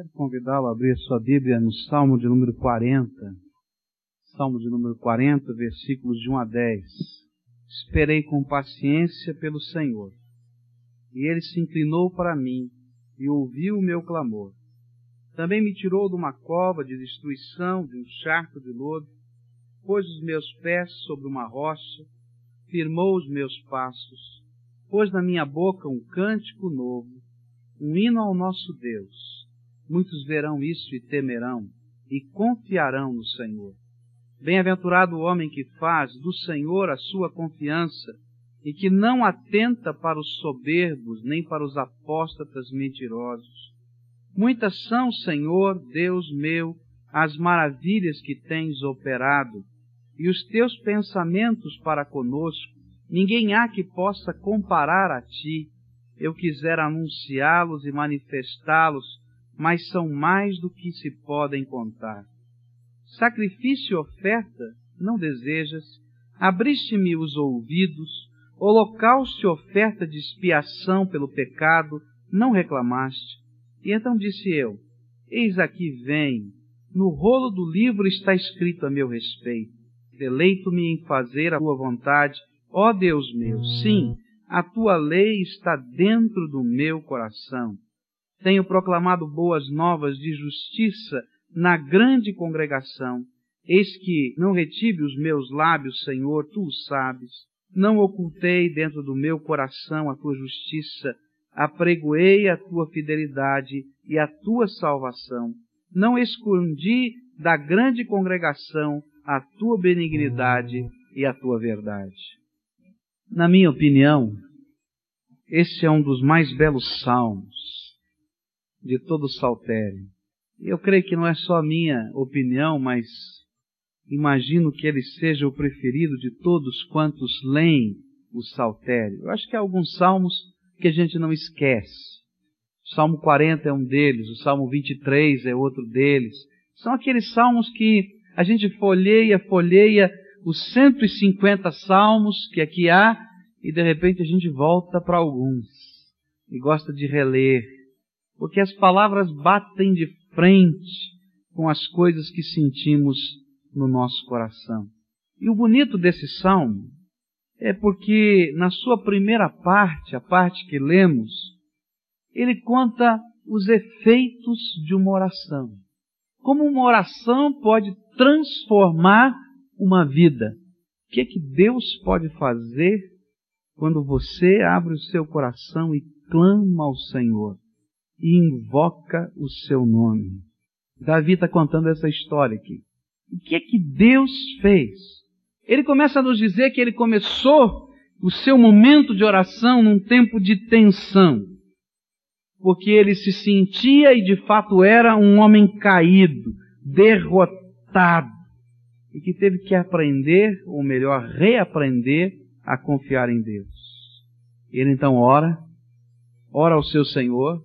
Quero convidá-lo a abrir sua Bíblia no Salmo de número 40. Salmo de número 40, versículos de 1 a 10. Esperei com paciência pelo Senhor, e ele se inclinou para mim e ouviu o meu clamor. Também me tirou de uma cova de destruição, de um charco de lodo, pôs os meus pés sobre uma rocha, firmou os meus passos, pôs na minha boca um cântico novo, um hino ao nosso Deus Muitos verão isso e temerão e confiarão no Senhor. Bem-aventurado o homem que faz do Senhor a sua confiança e que não atenta para os soberbos nem para os apóstatas mentirosos. Muitas são, Senhor, Deus meu, as maravilhas que tens operado e os teus pensamentos para conosco. Ninguém há que possa comparar a ti. Eu quisera anunciá-los e manifestá-los mas são mais do que se podem contar. Sacrifício e oferta não desejas, abriste-me os ouvidos, holocausto e oferta de expiação pelo pecado não reclamaste. E então disse eu: Eis aqui vem, no rolo do livro está escrito a meu respeito. Deleito-me em fazer a tua vontade, ó Deus meu. Sim, a tua lei está dentro do meu coração. Tenho proclamado boas novas de justiça na grande congregação. Eis que não retive os meus lábios, Senhor, tu o sabes. Não ocultei dentro do meu coração a tua justiça, apregoei a tua fidelidade e a tua salvação. Não escondi da grande congregação a tua benignidade e a tua verdade. Na minha opinião, esse é um dos mais belos salmos de todo o saltério. Eu creio que não é só a minha opinião, mas imagino que ele seja o preferido de todos quantos leem o saltério. Eu acho que há alguns salmos que a gente não esquece. O Salmo 40 é um deles, o Salmo 23 é outro deles. São aqueles salmos que a gente folheia, folheia os 150 salmos que aqui há e de repente a gente volta para alguns e gosta de reler porque as palavras batem de frente com as coisas que sentimos no nosso coração. E o bonito desse salmo é porque na sua primeira parte, a parte que lemos, ele conta os efeitos de uma oração. Como uma oração pode transformar uma vida. O que é que Deus pode fazer quando você abre o seu coração e clama ao Senhor? E invoca o seu nome. Davi está contando essa história aqui. O que é que Deus fez? Ele começa a nos dizer que ele começou o seu momento de oração num tempo de tensão, porque ele se sentia e de fato era um homem caído, derrotado, e que teve que aprender, ou melhor, reaprender a confiar em Deus. Ele então ora, ora ao seu Senhor,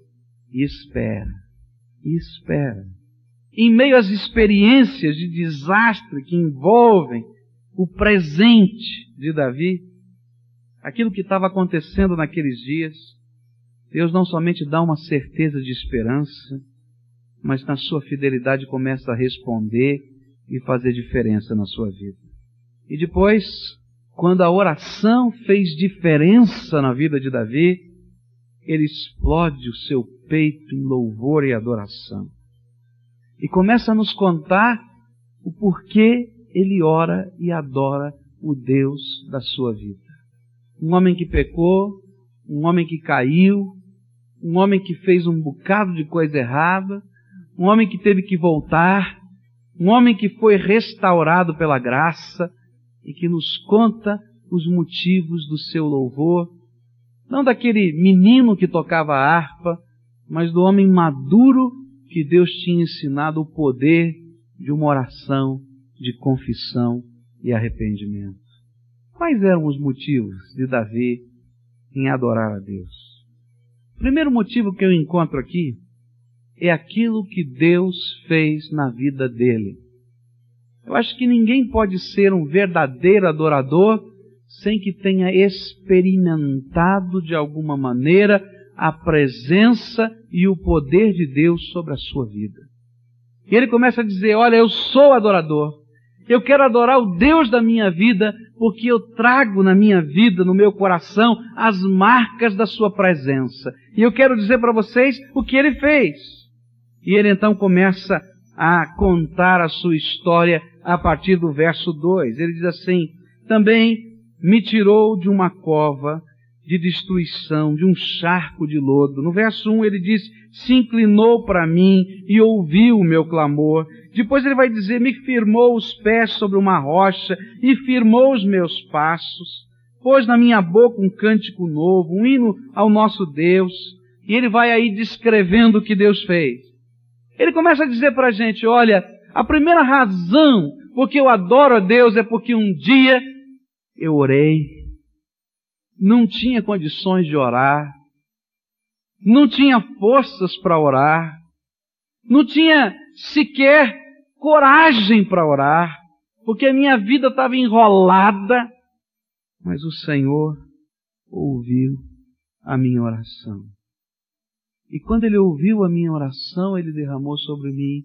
e espera, e espera. Em meio às experiências de desastre que envolvem o presente de Davi, aquilo que estava acontecendo naqueles dias, Deus não somente dá uma certeza de esperança, mas na sua fidelidade começa a responder e fazer diferença na sua vida. E depois, quando a oração fez diferença na vida de Davi, ele explode o seu peito em louvor e adoração. E começa a nos contar o porquê ele ora e adora o Deus da sua vida. Um homem que pecou, um homem que caiu, um homem que fez um bocado de coisa errada, um homem que teve que voltar, um homem que foi restaurado pela graça e que nos conta os motivos do seu louvor, não daquele menino que tocava harpa, mas do homem maduro que Deus tinha ensinado o poder de uma oração de confissão e arrependimento. Quais eram os motivos de Davi em adorar a Deus? O primeiro motivo que eu encontro aqui é aquilo que Deus fez na vida dele. Eu acho que ninguém pode ser um verdadeiro adorador sem que tenha experimentado de alguma maneira a presença e o poder de Deus sobre a sua vida. E ele começa a dizer: Olha, eu sou adorador. Eu quero adorar o Deus da minha vida, porque eu trago na minha vida, no meu coração, as marcas da Sua presença. E eu quero dizer para vocês o que ele fez. E ele então começa a contar a sua história a partir do verso 2. Ele diz assim: Também me tirou de uma cova de destruição, de um charco de lodo. No verso 1 ele diz: Se inclinou para mim e ouviu o meu clamor. Depois ele vai dizer: Me firmou os pés sobre uma rocha e firmou os meus passos. Pôs na minha boca um cântico novo, um hino ao nosso Deus. E ele vai aí descrevendo o que Deus fez. Ele começa a dizer para a gente: olha, a primeira razão porque eu adoro a Deus é porque um dia eu orei, não tinha condições de orar, não tinha forças para orar, não tinha sequer coragem para orar, porque a minha vida estava enrolada, mas o Senhor ouviu a minha oração. E quando ele ouviu a minha oração, ele derramou sobre mim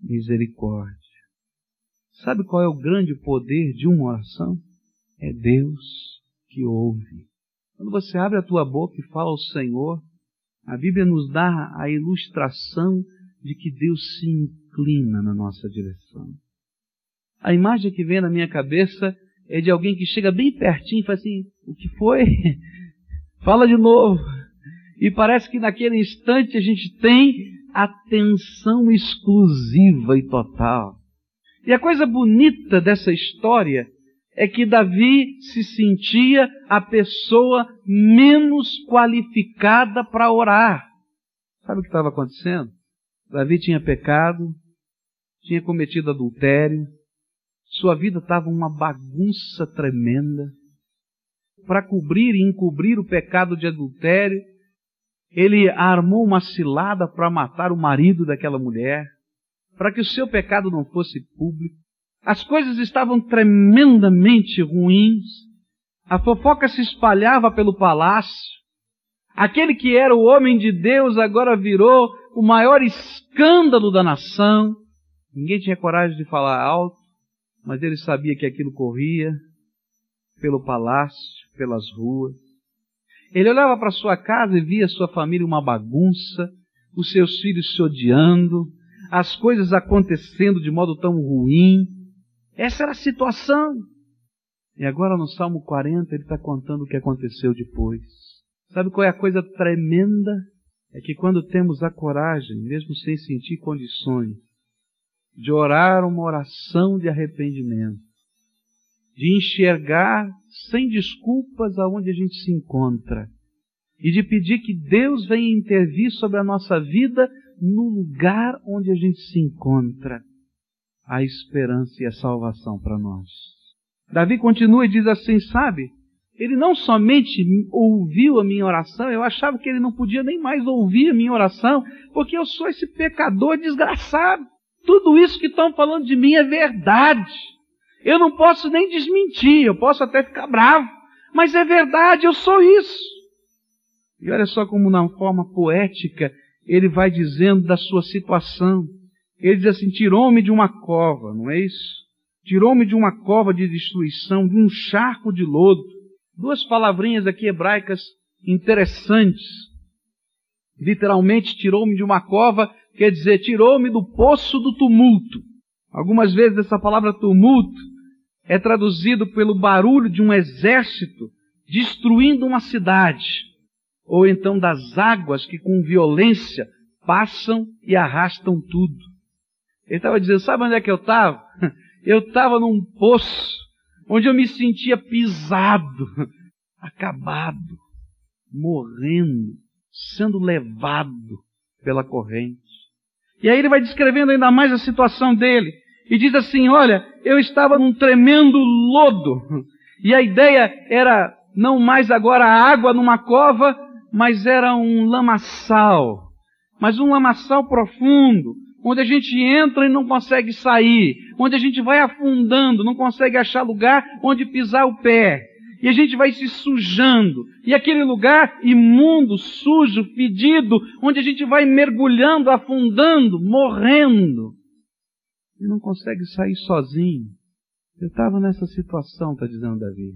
misericórdia. Sabe qual é o grande poder de uma oração? É Deus que ouve. Quando você abre a tua boca e fala ao Senhor, a Bíblia nos dá a ilustração de que Deus se inclina na nossa direção. A imagem que vem na minha cabeça é de alguém que chega bem pertinho e fala assim: O que foi? Fala de novo. E parece que naquele instante a gente tem atenção exclusiva e total. E a coisa bonita dessa história é que Davi se sentia a pessoa menos qualificada para orar. Sabe o que estava acontecendo? Davi tinha pecado, tinha cometido adultério, sua vida estava uma bagunça tremenda. Para cobrir e encobrir o pecado de adultério, ele armou uma cilada para matar o marido daquela mulher, para que o seu pecado não fosse público. As coisas estavam tremendamente ruins. A fofoca se espalhava pelo palácio. Aquele que era o homem de Deus agora virou o maior escândalo da nação. Ninguém tinha coragem de falar alto, mas ele sabia que aquilo corria pelo palácio, pelas ruas. Ele olhava para sua casa e via sua família uma bagunça, os seus filhos se odiando, as coisas acontecendo de modo tão ruim. Essa era a situação. E agora no Salmo 40 ele está contando o que aconteceu depois. Sabe qual é a coisa tremenda? É que quando temos a coragem, mesmo sem sentir condições, de orar uma oração de arrependimento, de enxergar sem desculpas aonde a gente se encontra e de pedir que Deus venha intervir sobre a nossa vida no lugar onde a gente se encontra. A esperança e a salvação para nós. Davi continua e diz assim, sabe? Ele não somente ouviu a minha oração, eu achava que ele não podia nem mais ouvir a minha oração, porque eu sou esse pecador desgraçado. Tudo isso que estão falando de mim é verdade. Eu não posso nem desmentir, eu posso até ficar bravo, mas é verdade, eu sou isso. E olha só como, na forma poética, ele vai dizendo da sua situação. Ele diz assim: tirou-me de uma cova, não é isso? Tirou-me de uma cova de destruição, de um charco de lodo. Duas palavrinhas aqui hebraicas interessantes. Literalmente, tirou-me de uma cova, quer dizer, tirou-me do poço do tumulto. Algumas vezes essa palavra tumulto é traduzido pelo barulho de um exército destruindo uma cidade, ou então das águas que com violência passam e arrastam tudo. Ele estava dizendo: sabe onde é que eu estava? Eu estava num poço onde eu me sentia pisado, acabado, morrendo, sendo levado pela corrente. E aí ele vai descrevendo ainda mais a situação dele e diz assim: Olha, eu estava num tremendo lodo. E a ideia era não mais agora água numa cova, mas era um lamaçal. Mas um lamaçal profundo, onde a gente entra e não consegue sair, onde a gente vai afundando, não consegue achar lugar onde pisar o pé. E a gente vai se sujando. E aquele lugar imundo, sujo, fedido, onde a gente vai mergulhando, afundando, morrendo. E não consegue sair sozinho. Eu estava nessa situação, está dizendo Davi.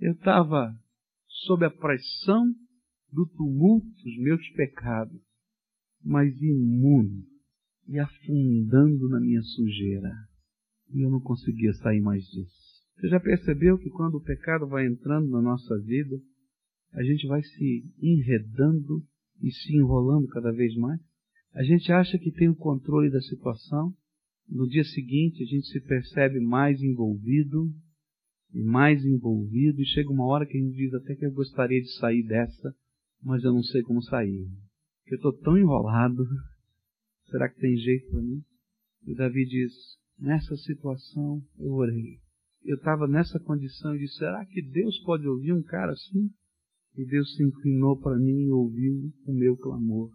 Eu estava sob a pressão do tumulto dos meus pecados, mas imundo e afundando na minha sujeira. E eu não conseguia sair mais disso. Você já percebeu que quando o pecado vai entrando na nossa vida, a gente vai se enredando e se enrolando cada vez mais? A gente acha que tem o controle da situação, no dia seguinte a gente se percebe mais envolvido e mais envolvido, e chega uma hora que a gente diz até que eu gostaria de sair dessa, mas eu não sei como sair. Porque eu estou tão enrolado. Será que tem jeito para mim? E Davi diz: Nessa situação eu orei. Eu estava nessa condição e disse: Será que Deus pode ouvir um cara assim? E Deus se inclinou para mim e ouviu o meu clamor.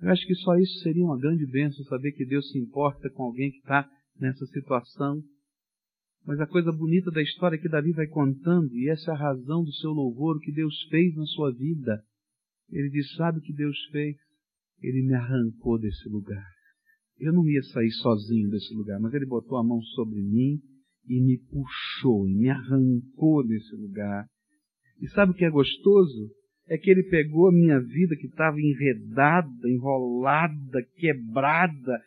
Eu acho que só isso seria uma grande bênção, saber que Deus se importa com alguém que está nessa situação. Mas a coisa bonita da história é que Davi vai contando, e essa é a razão do seu louvor, o que Deus fez na sua vida. Ele diz: Sabe o que Deus fez? Ele me arrancou desse lugar. Eu não ia sair sozinho desse lugar, mas ele botou a mão sobre mim e me puxou, e me arrancou desse lugar. E sabe o que é gostoso? É que ele pegou a minha vida que estava enredada, enrolada, quebrada,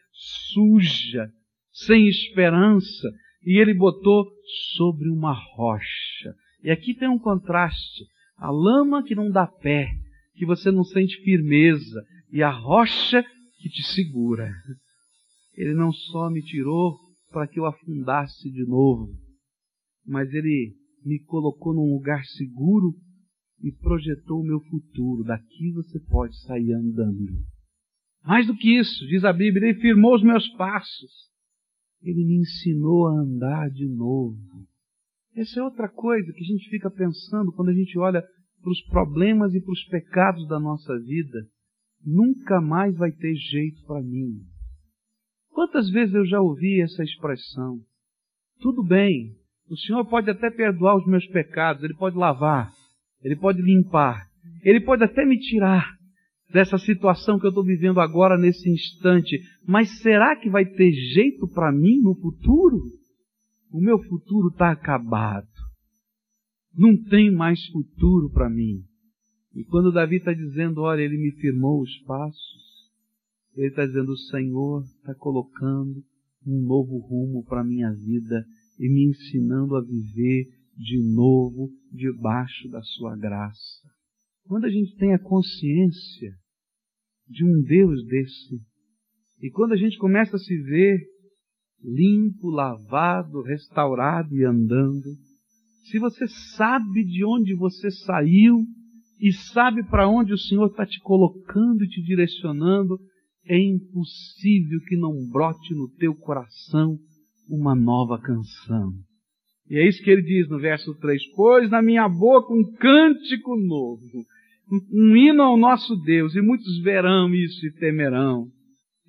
suja, sem esperança, e ele botou sobre uma rocha. E aqui tem um contraste. A lama que não dá pé, que você não sente firmeza, e a rocha que te segura. Ele não só me tirou para que eu afundasse de novo, mas ele me colocou num lugar seguro e projetou o meu futuro. Daqui você pode sair andando. Mais do que isso, diz a Bíblia, ele firmou os meus passos. Ele me ensinou a andar de novo. Essa é outra coisa que a gente fica pensando quando a gente olha para os problemas e para os pecados da nossa vida. Nunca mais vai ter jeito para mim. Quantas vezes eu já ouvi essa expressão? Tudo bem, o Senhor pode até perdoar os meus pecados, Ele pode lavar, Ele pode limpar, Ele pode até me tirar dessa situação que eu estou vivendo agora nesse instante, mas será que vai ter jeito para mim no futuro? O meu futuro está acabado. Não tem mais futuro para mim. E quando Davi está dizendo, olha, ele me firmou os passos, ele está dizendo: o Senhor está colocando um novo rumo para a minha vida e me ensinando a viver de novo debaixo da Sua graça. Quando a gente tem a consciência de um Deus desse, e quando a gente começa a se ver limpo, lavado, restaurado e andando, se você sabe de onde você saiu e sabe para onde o Senhor está te colocando e te direcionando, é impossível que não brote no teu coração uma nova canção. E é isso que ele diz no verso 3: Pois na minha boca um cântico novo, um hino ao nosso Deus, e muitos verão isso e temerão.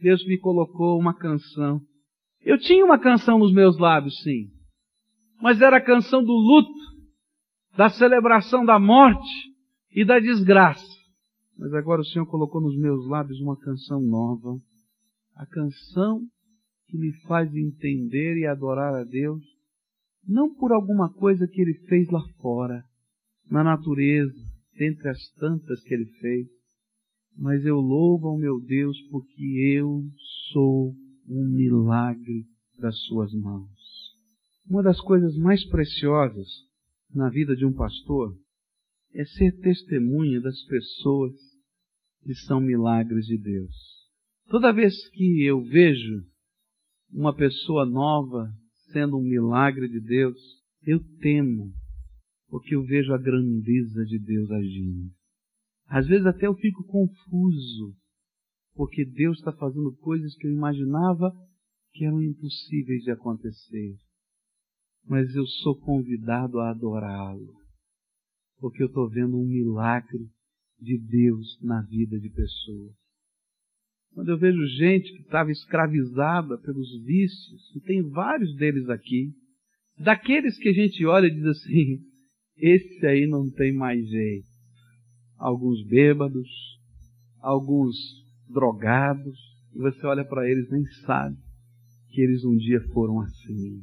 Deus me colocou uma canção. Eu tinha uma canção nos meus lábios, sim, mas era a canção do luto, da celebração da morte e da desgraça. Mas agora o Senhor colocou nos meus lábios uma canção nova. A canção que me faz entender e adorar a Deus, não por alguma coisa que Ele fez lá fora, na natureza, dentre as tantas que Ele fez, mas eu louvo ao meu Deus porque eu sou um milagre das Suas mãos. Uma das coisas mais preciosas na vida de um pastor é ser testemunha das pessoas que são milagres de Deus. Toda vez que eu vejo uma pessoa nova sendo um milagre de Deus, eu temo, porque eu vejo a grandeza de Deus agindo. Às vezes até eu fico confuso, porque Deus está fazendo coisas que eu imaginava que eram impossíveis de acontecer. Mas eu sou convidado a adorá-lo porque eu estou vendo um milagre de Deus na vida de pessoas. Quando eu vejo gente que estava escravizada pelos vícios, e tem vários deles aqui, daqueles que a gente olha e diz assim, esse aí não tem mais jeito. Alguns bêbados, alguns drogados, e você olha para eles nem sabe que eles um dia foram assim.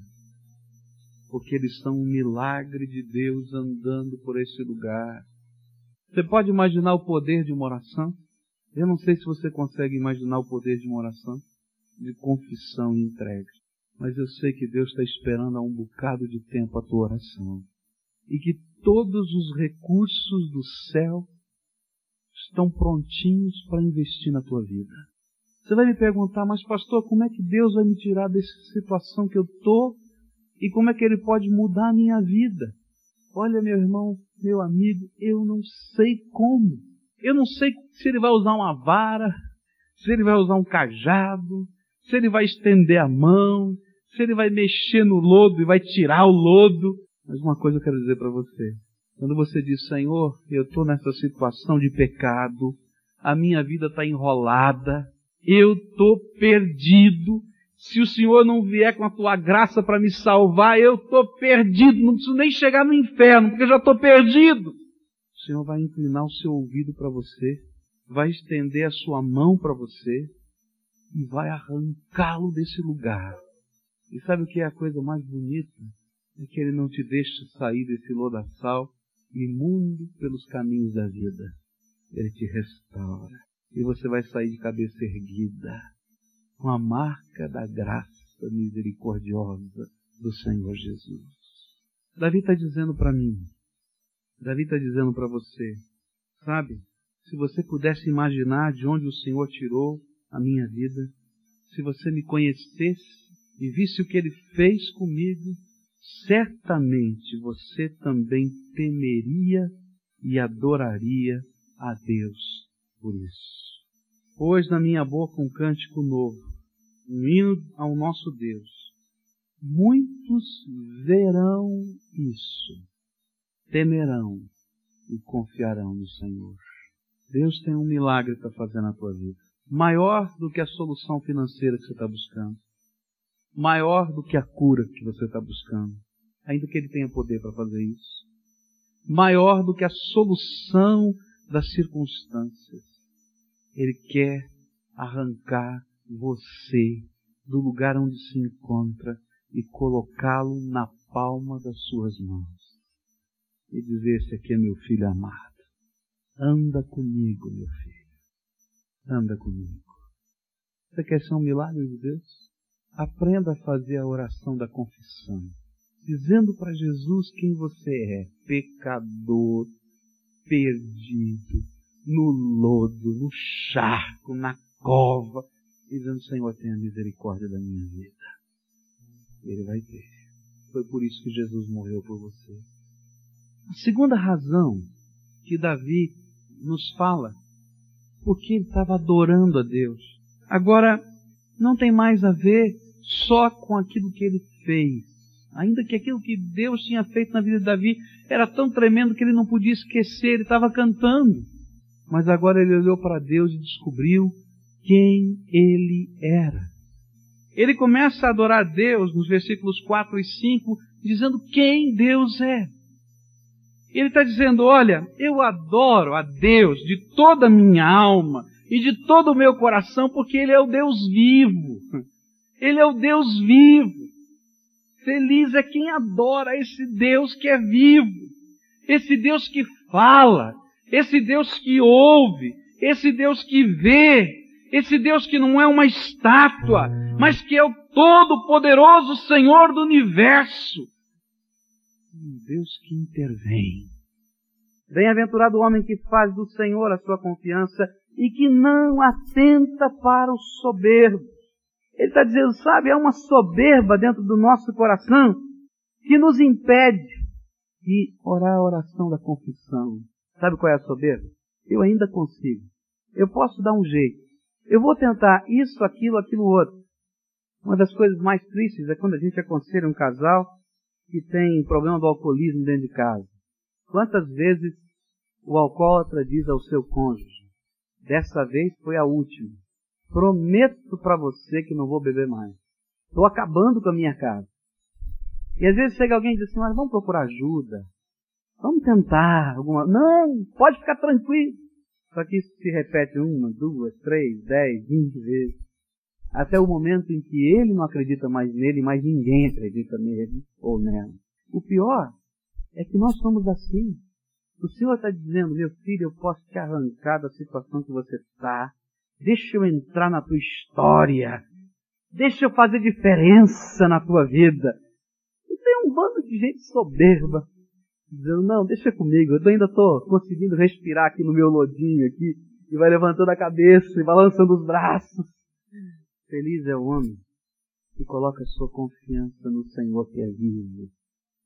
Porque eles são um milagre de Deus andando por esse lugar. Você pode imaginar o poder de uma oração? Eu não sei se você consegue imaginar o poder de uma oração de confissão e entrega. Mas eu sei que Deus está esperando há um bocado de tempo a tua oração. E que todos os recursos do céu estão prontinhos para investir na tua vida. Você vai me perguntar, mas pastor, como é que Deus vai me tirar dessa situação que eu estou e como é que Ele pode mudar a minha vida? Olha, meu irmão, meu amigo, eu não sei como. Eu não sei se Ele vai usar uma vara, se Ele vai usar um cajado, se Ele vai estender a mão, se Ele vai mexer no lodo e vai tirar o lodo. Mas uma coisa eu quero dizer para você. Quando você diz, Senhor, eu estou nessa situação de pecado, a minha vida está enrolada, eu estou perdido. Se o Senhor não vier com a tua graça para me salvar, eu estou perdido. Não preciso nem chegar no inferno, porque eu já estou perdido. O Senhor vai inclinar o seu ouvido para você, vai estender a sua mão para você e vai arrancá-lo desse lugar. E sabe o que é a coisa mais bonita? É que Ele não te deixa sair desse lodaçal imundo pelos caminhos da vida. Ele te restaura e você vai sair de cabeça erguida, com a marca da graça misericordiosa do Senhor Jesus. Davi está dizendo para mim, Davi está dizendo para você, sabe, se você pudesse imaginar de onde o Senhor tirou a minha vida, se você me conhecesse e visse o que ele fez comigo, certamente você também temeria e adoraria a Deus por isso. Pôs na minha boca um cântico novo, um hino ao nosso Deus. Muitos verão isso, temerão e confiarão no Senhor. Deus tem um milagre para fazer na tua vida. Maior do que a solução financeira que você está buscando. Maior do que a cura que você está buscando. Ainda que Ele tenha poder para fazer isso. Maior do que a solução das circunstâncias. Ele quer arrancar você do lugar onde se encontra e colocá-lo na palma das suas mãos. E dizer: Esse aqui é meu filho amado. Anda comigo, meu filho. Anda comigo. Você quer ser um milagre de Deus? Aprenda a fazer a oração da confissão, dizendo para Jesus quem você é: pecador, perdido, no lodo, no charco, na cova, dizendo: Senhor, tenha misericórdia da minha vida. Ele vai ter. Foi por isso que Jesus morreu por você. A segunda razão que Davi nos fala, porque ele estava adorando a Deus. Agora, não tem mais a ver só com aquilo que ele fez. Ainda que aquilo que Deus tinha feito na vida de Davi era tão tremendo que ele não podia esquecer, ele estava cantando. Mas agora ele olhou para Deus e descobriu quem ele era. Ele começa a adorar Deus nos versículos 4 e 5, dizendo quem Deus é. Ele está dizendo: Olha, eu adoro a Deus de toda a minha alma e de todo o meu coração, porque Ele é o Deus vivo. Ele é o Deus vivo. Feliz é quem adora esse Deus que é vivo, esse Deus que fala, esse Deus que ouve, esse Deus que vê, esse Deus que não é uma estátua, mas que é o todo-poderoso Senhor do universo. Um Deus que intervém. Bem-aventurado o homem que faz do Senhor a sua confiança e que não atenta para os soberbos. Ele está dizendo, sabe, é uma soberba dentro do nosso coração que nos impede de orar a oração da confissão, Sabe qual é a soberba? Eu ainda consigo. Eu posso dar um jeito. Eu vou tentar isso, aquilo, aquilo outro. Uma das coisas mais tristes é quando a gente aconselha um casal que tem problema do alcoolismo dentro de casa. Quantas vezes o alcoólatra diz ao seu cônjuge: Dessa vez foi a última. Prometo para você que não vou beber mais. Estou acabando com a minha casa. E às vezes chega alguém e diz assim: Mas vamos procurar ajuda. Vamos tentar alguma. Não, pode ficar tranquilo. Só que isso se repete uma, duas, três, dez, vinte vezes. Até o momento em que ele não acredita mais nele, mas ninguém acredita nele ou nela. O pior é que nós somos assim. O Senhor está dizendo, meu filho, eu posso te arrancar da situação que você está. Deixa eu entrar na tua história. Deixa eu fazer diferença na tua vida. E tem um bando de gente soberba, dizendo, não, deixa comigo, eu ainda estou conseguindo respirar aqui no meu lodinho aqui, e vai levantando a cabeça e balançando os braços. Feliz é o homem que coloca sua confiança no Senhor que é vivo,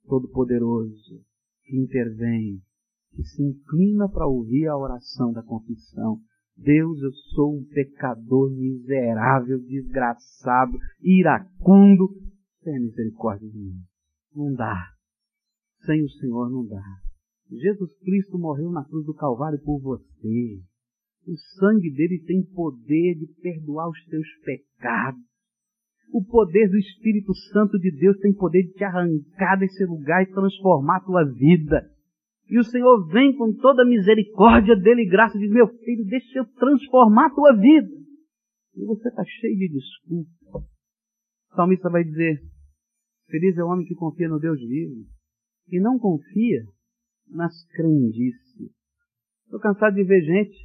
todo-poderoso, que intervém, que se inclina para ouvir a oração da confissão. Deus, eu sou um pecador miserável, desgraçado, iracundo. Tenha misericórdia de mim. Não dá. Sem o Senhor não dá. Jesus Cristo morreu na cruz do Calvário por você. O sangue dele tem poder de perdoar os teus pecados. O poder do Espírito Santo de Deus tem poder de te arrancar desse lugar e transformar a tua vida. E o Senhor vem com toda a misericórdia dele e graça e diz, meu filho, deixa eu transformar a tua vida. E você está cheio de desculpa. O salmista vai dizer, feliz é o homem que confia no Deus vivo e não confia nas crendices. Estou cansado de ver gente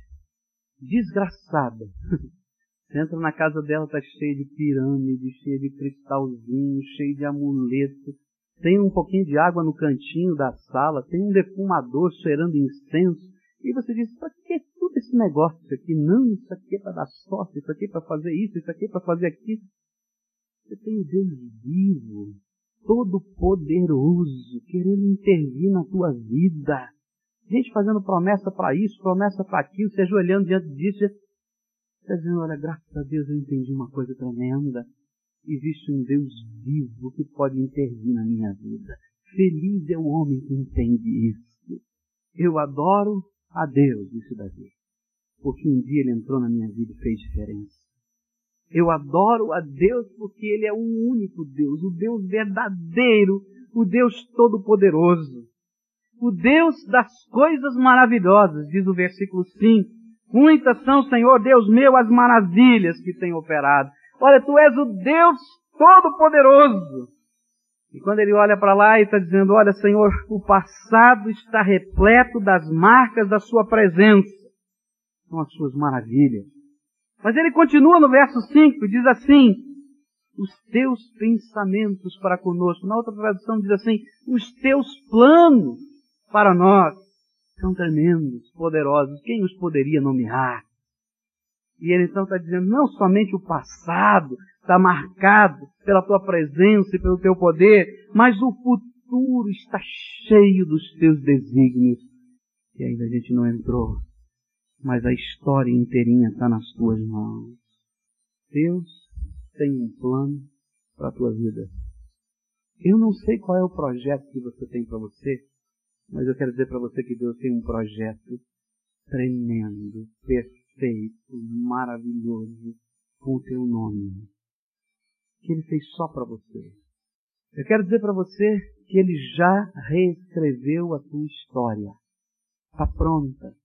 desgraçada. Você entra na casa dela, está cheia de pirâmide, cheia de cristalzinho, cheia de amuleto. Tem um pouquinho de água no cantinho da sala, tem um defumador cheirando incenso. E você diz, para que tudo esse negócio aqui? Não, isso aqui é para dar sorte, isso aqui é para fazer isso, isso aqui é para fazer aquilo. Você tem o Deus vivo, todo-poderoso, querendo intervir na tua vida. Gente fazendo promessa para isso, promessa para aquilo, se ajoelhando diante disso. Está dizendo, olha, graças a Deus eu entendi uma coisa tremenda. Existe um Deus vivo que pode intervir na minha vida. Feliz é o homem que entende isso. Eu adoro a Deus, disse Davi. Porque um dia ele entrou na minha vida e fez diferença. Eu adoro a Deus porque Ele é o único Deus, o Deus verdadeiro, o Deus todo-poderoso, o Deus das coisas maravilhosas, diz o versículo 5. Muitas são, Senhor Deus meu, as maravilhas que tem operado. Olha, Tu és o Deus todo-poderoso. E quando ele olha para lá e está dizendo, olha Senhor, o passado está repleto das marcas da Sua presença. São as Suas maravilhas. Mas ele continua no verso 5 e diz assim: os teus pensamentos para conosco. Na outra tradução diz assim: os teus planos para nós são tremendos, poderosos. Quem os poderia nomear? E ele então está dizendo: não somente o passado está marcado pela tua presença e pelo teu poder, mas o futuro está cheio dos teus desígnios. E ainda a gente não entrou mas a história inteirinha está nas tuas mãos. Deus tem um plano para a tua vida. Eu não sei qual é o projeto que você tem para você, mas eu quero dizer para você que Deus tem um projeto tremendo, perfeito, maravilhoso com o teu nome, que Ele fez só para você. Eu quero dizer para você que Ele já reescreveu a tua história. Está pronta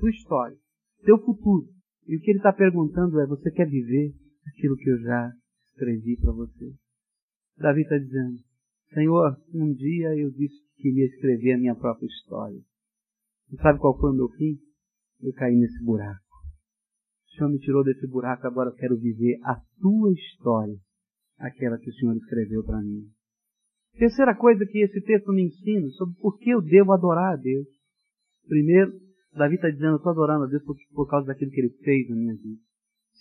tua história, teu futuro. E o que ele está perguntando é: você quer viver aquilo que eu já escrevi para você? Davi está dizendo: Senhor, um dia eu disse que queria escrever a minha própria história. E sabe qual foi o meu fim? Eu caí nesse buraco. O Senhor me tirou desse buraco, agora eu quero viver a tua história, aquela que o Senhor escreveu para mim. Terceira coisa que esse texto me ensina sobre por que eu devo adorar a Deus. Primeiro, Davi está dizendo, eu estou adorando a Deus por, por causa daquilo que ele fez na minha vida.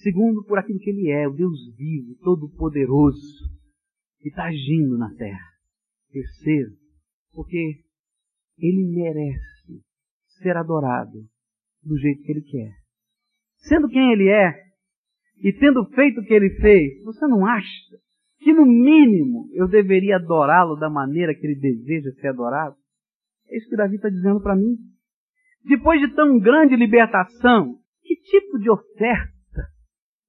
Segundo, por aquilo que ele é, o Deus vivo, todo-poderoso, que está agindo na terra. Terceiro, porque ele merece ser adorado do jeito que ele quer. Sendo quem ele é, e tendo feito o que ele fez, você não acha que no mínimo eu deveria adorá-lo da maneira que ele deseja ser adorado? É isso que Davi está dizendo para mim. Depois de tão grande libertação, que tipo de oferta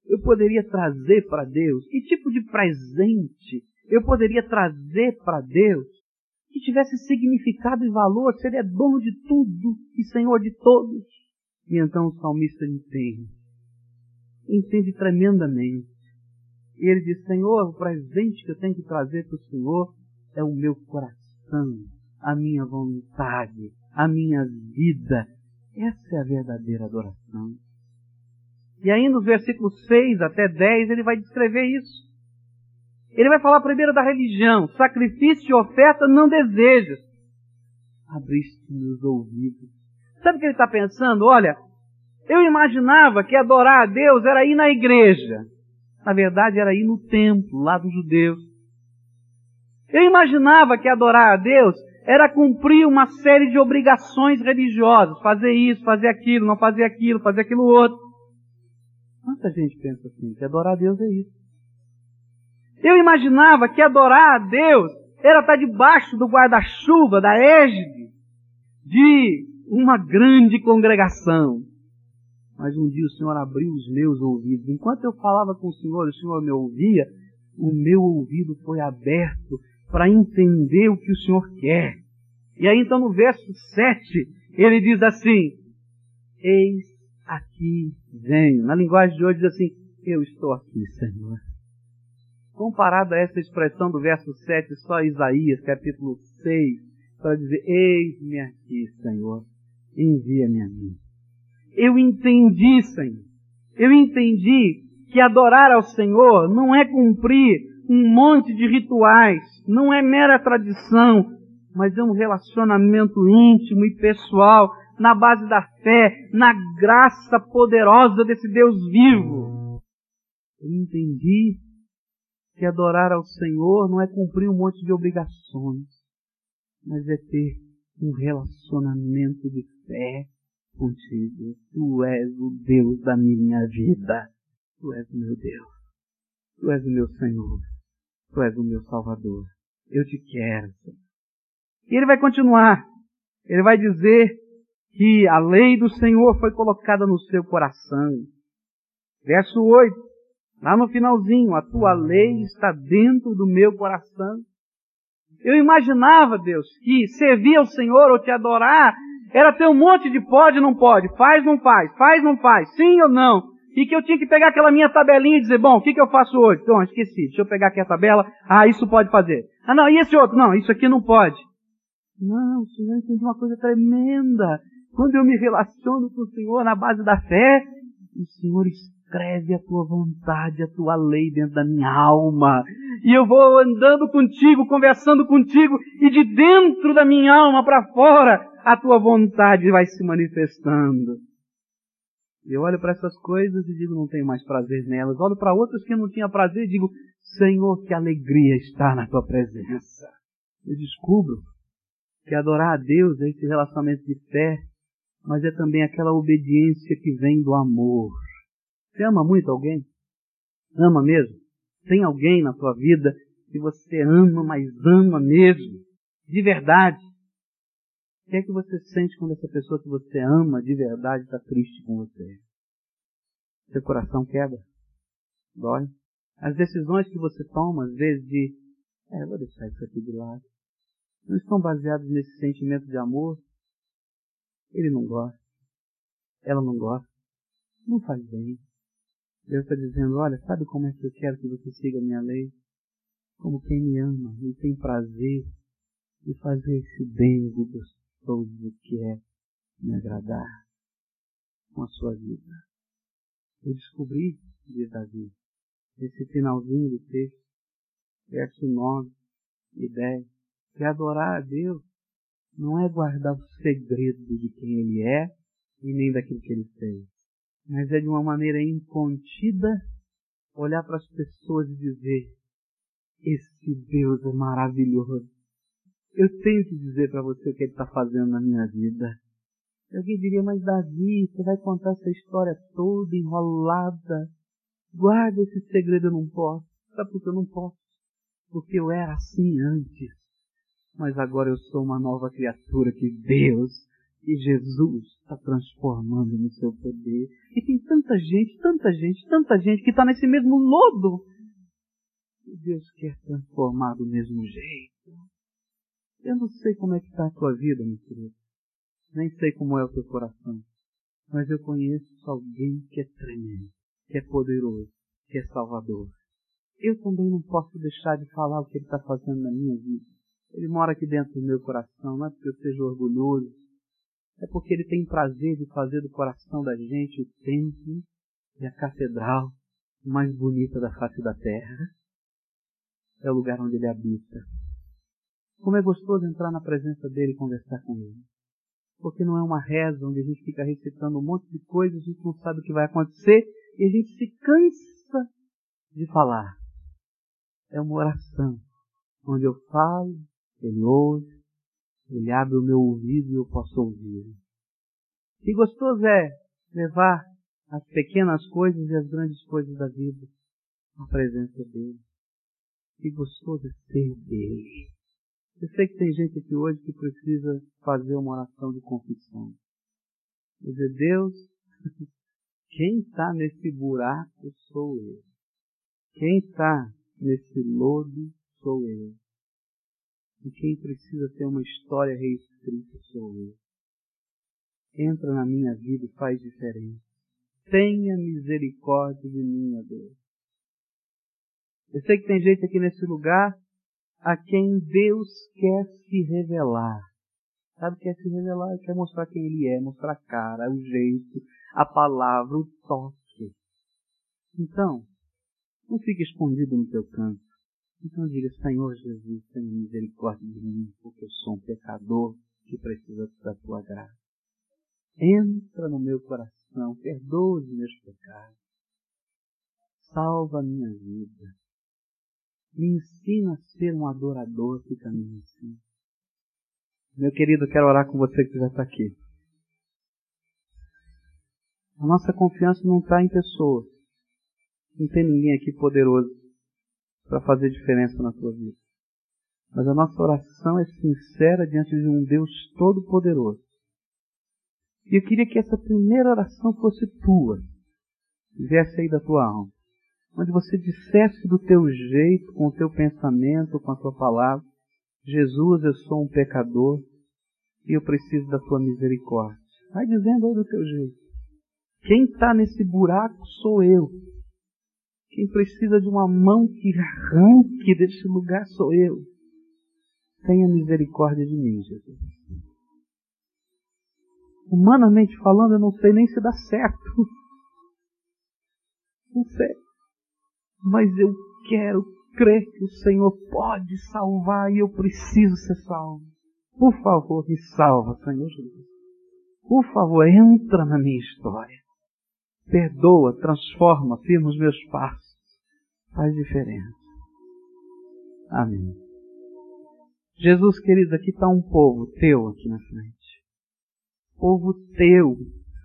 eu poderia trazer para Deus? Que tipo de presente eu poderia trazer para Deus que tivesse significado e valor, se ele é dono de tudo e Senhor de todos. E então o salmista entende, entende tremendamente. E ele diz, Senhor, o presente que eu tenho que trazer para o Senhor é o meu coração, a minha vontade, a minha vida. Essa é a verdadeira adoração. E aí nos versículos 6 até 10 ele vai descrever isso. Ele vai falar primeiro da religião. Sacrifício e oferta não desejas. Abriste meus ouvidos. Sabe o que ele está pensando? Olha, eu imaginava que adorar a Deus era ir na igreja. Na verdade, era ir no templo, lá dos judeus. Eu imaginava que adorar a Deus era cumprir uma série de obrigações religiosas. Fazer isso, fazer aquilo, não fazer aquilo, fazer aquilo outro. Quanta gente pensa assim, que adorar a Deus é isso. Eu imaginava que adorar a Deus era estar debaixo do guarda-chuva, da égide, de uma grande congregação. Mas um dia o Senhor abriu os meus ouvidos. Enquanto eu falava com o Senhor, o Senhor me ouvia, o meu ouvido foi aberto para entender o que o Senhor quer. E aí então no verso 7, ele diz assim, Eis aqui venho. Na linguagem de hoje diz assim, eu estou aqui, Senhor. Comparado a essa expressão do verso 7, só Isaías, capítulo 6, para dizer, eis-me aqui, Senhor, envia-me a mim. Eu entendi, Senhor. Eu entendi que adorar ao Senhor não é cumprir um monte de rituais, não é mera tradição, mas é um relacionamento íntimo e pessoal, na base da fé, na graça poderosa desse Deus vivo. Eu entendi que adorar ao Senhor não é cumprir um monte de obrigações, mas é ter um relacionamento de fé contigo. Tu és o Deus da minha vida. Tu és meu Deus. Tu és o meu Senhor. Tu és o meu Salvador. Eu te quero, Senhor. E ele vai continuar. Ele vai dizer que a lei do Senhor foi colocada no seu coração. Verso 8. Lá no finalzinho, a tua lei está dentro do meu coração. Eu imaginava, Deus, que servir ao Senhor ou te adorar era ter um monte de pode, não pode, faz, não faz, faz, não faz, sim ou não. E que eu tinha que pegar aquela minha tabelinha e dizer, bom, o que, que eu faço hoje? Então, esqueci, deixa eu pegar aqui a tabela, ah, isso pode fazer. Ah, não, e esse outro? Não, isso aqui não pode. Não, o Senhor entende uma coisa tremenda. Quando eu me relaciono com o Senhor na base da fé, o Senhor escreve a tua vontade, a tua lei dentro da minha alma. E eu vou andando contigo, conversando contigo, e de dentro da minha alma para fora, a tua vontade vai se manifestando. Eu olho para essas coisas e digo, não tenho mais prazer nelas. Olho para outras que eu não tinha prazer e digo, Senhor, que alegria estar na tua presença. Eu descubro que adorar a Deus é esse relacionamento de fé, mas é também aquela obediência que vem do amor. Você ama muito alguém? Ama mesmo? Tem alguém na tua vida que você ama, mas ama mesmo? De verdade? Que é que você sente quando essa pessoa que você ama de verdade está triste com você? Seu coração quebra? Dói? As decisões que você toma, às vezes, de, é, vou deixar isso aqui de lado, não estão baseadas nesse sentimento de amor? Ele não gosta. Ela não gosta. Não faz bem. Deus está dizendo, olha, sabe como é que eu quero que você siga a minha lei? Como quem me ama e tem prazer de fazer esse bem gostoso que é me agradar com a sua vida. Eu descobri, diz Davi, esse finalzinho do texto, verso 9 e 10, que adorar a Deus não é guardar o segredo de quem Ele é e nem daquilo que Ele fez mas é de uma maneira incontida olhar para as pessoas e dizer: Esse Deus é maravilhoso. Eu tenho que dizer para você o que Ele está fazendo na minha vida. Alguém diria, mas Davi, você vai contar essa história toda enrolada. Guarda esse segredo, eu não posso. Sabe por que eu não posso? Porque eu era assim antes. Mas agora eu sou uma nova criatura que Deus e Jesus está transformando no seu poder. E tem tanta gente, tanta gente, tanta gente que está nesse mesmo lodo. E Deus quer transformar do mesmo jeito. Eu não sei como é que está a tua vida, meu querido. Nem sei como é o teu coração. Mas eu conheço alguém que é tremendo, que é poderoso, que é salvador. Eu também não posso deixar de falar o que ele está fazendo na minha vida. Ele mora aqui dentro do meu coração, não é porque eu seja orgulhoso, é porque ele tem prazer de fazer do coração da gente o templo e a catedral mais bonita da face da terra. É o lugar onde ele habita. Como é gostoso entrar na presença dele e conversar com ele. Porque não é uma reza onde a gente fica recitando um monte de coisas, a gente não sabe o que vai acontecer e a gente se cansa de falar. É uma oração onde eu falo, ele ouve, ele abre o meu ouvido e eu posso ouvir. Que gostoso é levar as pequenas coisas e as grandes coisas da vida na presença dele. Que gostoso é ser dele. Eu sei que tem gente aqui hoje que precisa fazer uma oração de confissão. Dizer, Deus, quem está nesse buraco sou eu. Quem está nesse lodo sou eu. E quem precisa ter uma história reescrita sou eu. Entra na minha vida e faz diferença. Tenha misericórdia de mim, ó Deus. Eu sei que tem gente aqui nesse lugar a quem Deus quer se revelar. Sabe, quer se revelar, quer mostrar quem Ele é, mostrar a cara, o jeito, a palavra, o toque. Então, não fique escondido no teu canto. Então diga, Senhor Jesus, tenha misericórdia de mim, porque eu sou um pecador que precisa da tua graça. Entra no meu coração, perdoa os meus pecados. Salva a minha vida. Me ensina a ser um adorador que caminha assim. Meu querido, quero orar com você que já está aqui. A nossa confiança não está em pessoas. Não tem ninguém aqui poderoso para fazer diferença na tua vida. Mas a nossa oração é sincera diante de um Deus todo-poderoso. E eu queria que essa primeira oração fosse tua, viesse aí da tua alma onde você dissesse do teu jeito, com o teu pensamento, com a tua palavra, Jesus, eu sou um pecador e eu preciso da tua misericórdia. Vai dizendo aí do teu jeito. Quem está nesse buraco sou eu. Quem precisa de uma mão que arranque desse lugar sou eu. Tenha misericórdia de mim, Jesus. Humanamente falando, eu não sei nem se dá certo. Não sei mas eu quero crer que o Senhor pode salvar e eu preciso ser salvo. Por favor, me salva, Senhor Jesus. Por favor, entra na minha história. Perdoa, transforma, firma os meus passos. Faz diferença. Amém. Jesus querido, aqui está um povo teu aqui na frente. Povo teu.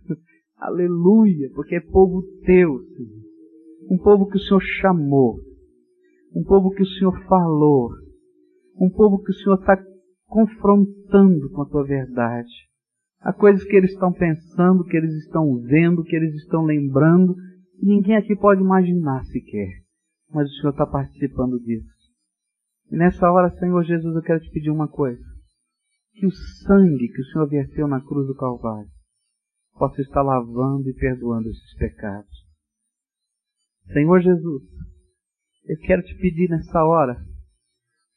Aleluia, porque é povo teu, Senhor um povo que o Senhor chamou, um povo que o Senhor falou, um povo que o Senhor está confrontando com a tua verdade. Há coisas que eles estão pensando, que eles estão vendo, que eles estão lembrando, e ninguém aqui pode imaginar sequer. Mas o Senhor está participando disso. E nessa hora, Senhor Jesus, eu quero te pedir uma coisa. Que o sangue que o Senhor verteu na cruz do Calvário possa estar lavando e perdoando esses pecados. Senhor Jesus, eu quero te pedir nessa hora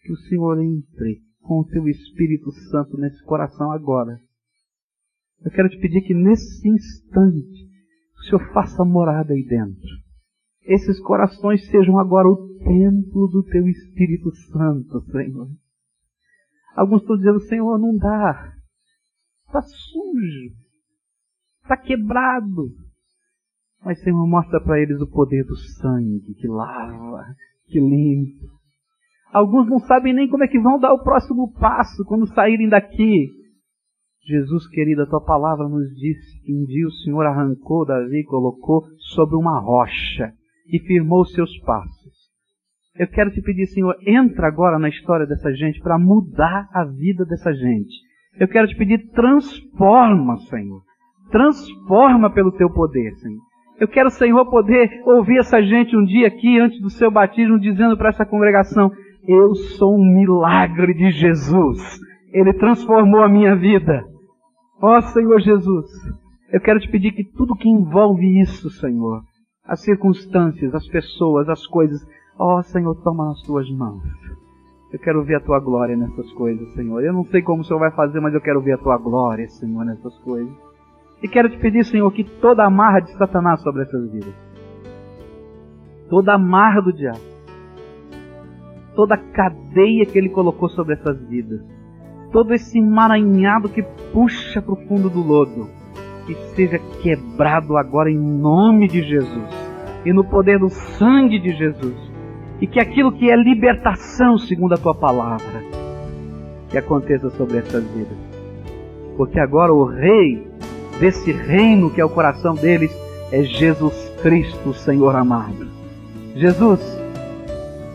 que o Senhor entre com o teu Espírito Santo nesse coração agora. Eu quero te pedir que nesse instante o Senhor faça morada aí dentro. Esses corações sejam agora o templo do teu Espírito Santo, Senhor. Alguns estão dizendo, Senhor, não dá. Está sujo. Está quebrado. Mas, Senhor, mostra para eles o poder do sangue que lava, que limpa. Alguns não sabem nem como é que vão dar o próximo passo quando saírem daqui. Jesus, querido, a tua palavra nos disse que um dia o Senhor arrancou Davi e colocou sobre uma rocha e firmou os seus passos. Eu quero te pedir, Senhor, entra agora na história dessa gente para mudar a vida dessa gente. Eu quero te pedir, transforma, Senhor. Transforma pelo teu poder, Senhor. Eu quero, Senhor, poder ouvir essa gente um dia aqui, antes do seu batismo, dizendo para essa congregação: Eu sou um milagre de Jesus. Ele transformou a minha vida. Ó Senhor Jesus, eu quero te pedir que tudo que envolve isso, Senhor, as circunstâncias, as pessoas, as coisas, ó Senhor, toma nas tuas mãos. Eu quero ver a tua glória nessas coisas, Senhor. Eu não sei como o Senhor vai fazer, mas eu quero ver a tua glória, Senhor, nessas coisas. E quero te pedir, Senhor, que toda a marra de Satanás sobre essas vidas, toda a marra do diabo, toda a cadeia que ele colocou sobre essas vidas, todo esse emaranhado que puxa para o fundo do lodo, que seja quebrado agora em nome de Jesus. E no poder do sangue de Jesus. E que aquilo que é libertação, segundo a tua palavra, que aconteça sobre essas vidas. Porque agora o Rei desse reino que é o coração deles é Jesus Cristo, Senhor amado. Jesus,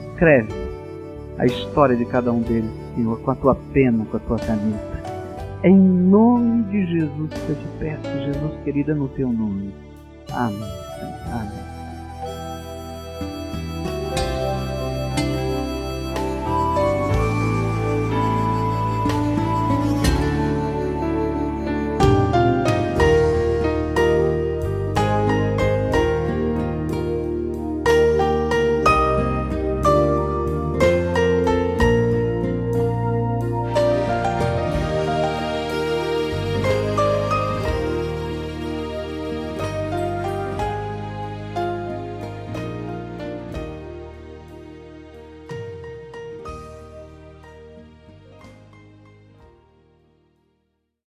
escreve a história de cada um deles, Senhor, com a tua pena, com a tua caneta. É em nome de Jesus que eu te peço, Jesus querida, no teu nome. Amém. Amém.